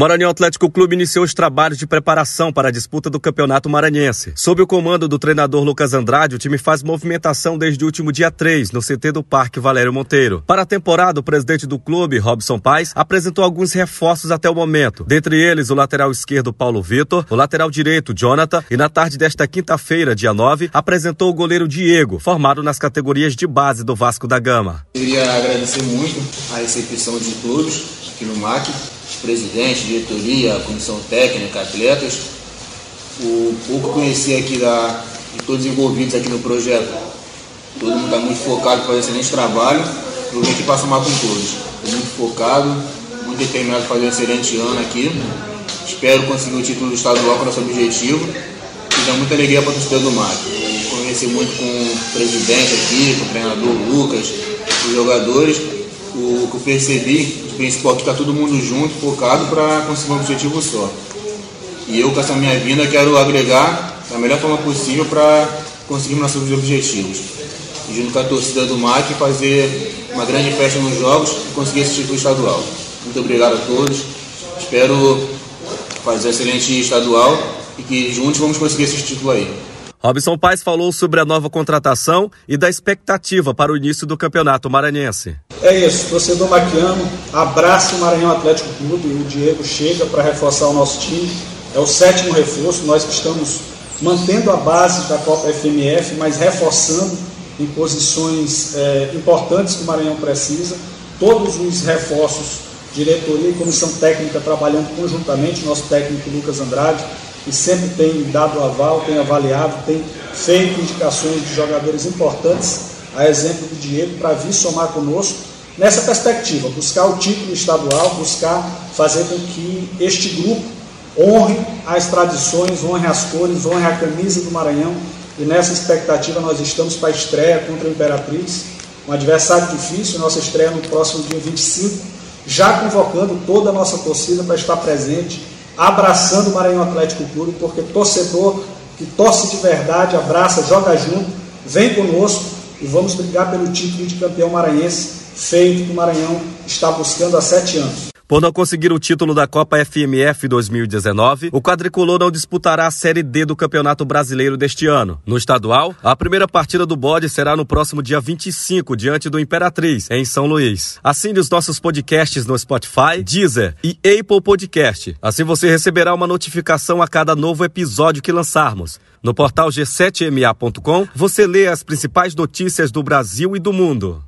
Maranhão Atlético Clube iniciou os trabalhos de preparação para a disputa do Campeonato Maranhense. Sob o comando do treinador Lucas Andrade, o time faz movimentação desde o último dia 3, no CT do Parque Valério Monteiro. Para a temporada, o presidente do clube, Robson Paes, apresentou alguns reforços até o momento. Dentre eles, o lateral esquerdo Paulo Vitor, o lateral direito Jonathan e na tarde desta quinta-feira, dia 9, apresentou o goleiro Diego, formado nas categorias de base do Vasco da Gama. Eu queria agradecer muito a recepção de todos aqui no MAC presidente, diretoria, comissão técnica, atletas. O pouco que conheci aqui da, de todos os envolvidos aqui no projeto, todo mundo está muito focado para fazer excelente trabalho. Eu vim aqui para somar com todos. Estou muito focado, muito determinado para fazer um excelente ano aqui. Espero conseguir o título do estadual com nosso objetivo e dá muita alegria para o torcedor do MAC. Conheci muito com o presidente aqui, com o treinador Lucas, os jogadores. O que eu percebi principal que está todo mundo junto, focado para conseguir um objetivo só. E eu, com essa minha vinda, quero agregar da melhor forma possível para conseguir nossos objetivos. E junto com a torcida do MAC, fazer uma grande festa nos jogos e conseguir esse título estadual. Muito obrigado a todos. Espero fazer um excelente estadual e que juntos vamos conseguir esse título aí. Robson Paes falou sobre a nova contratação e da expectativa para o início do Campeonato Maranhense. É isso, torcedor maquiano, abraça o Maranhão Atlético Clube. O Diego chega para reforçar o nosso time. É o sétimo reforço. Nós que estamos mantendo a base da Copa FMF, mas reforçando em posições é, importantes que o Maranhão precisa. Todos os reforços, diretoria e comissão técnica trabalhando conjuntamente. Nosso técnico Lucas Andrade, que sempre tem dado aval, tem avaliado, tem feito indicações de jogadores importantes, a exemplo do Diego, para vir somar conosco nessa perspectiva, buscar o título estadual, buscar fazer com que este grupo honre as tradições, honre as cores, honre a camisa do Maranhão. E nessa expectativa nós estamos para a estreia contra a Imperatriz, um adversário difícil, nossa estreia no próximo dia 25, já convocando toda a nossa torcida para estar presente, abraçando o Maranhão Atlético Clube, porque torcedor que torce de verdade, abraça, joga junto, vem conosco e vamos brigar pelo título de campeão maranhense feito que o Maranhão está buscando há sete anos. Por não conseguir o título da Copa FMF 2019, o quadricolor não disputará a Série D do Campeonato Brasileiro deste ano. No estadual, a primeira partida do bode será no próximo dia 25, diante do Imperatriz, em São Luís. Assine os nossos podcasts no Spotify, Deezer e Apple Podcast. Assim você receberá uma notificação a cada novo episódio que lançarmos. No portal g7ma.com, você lê as principais notícias do Brasil e do mundo.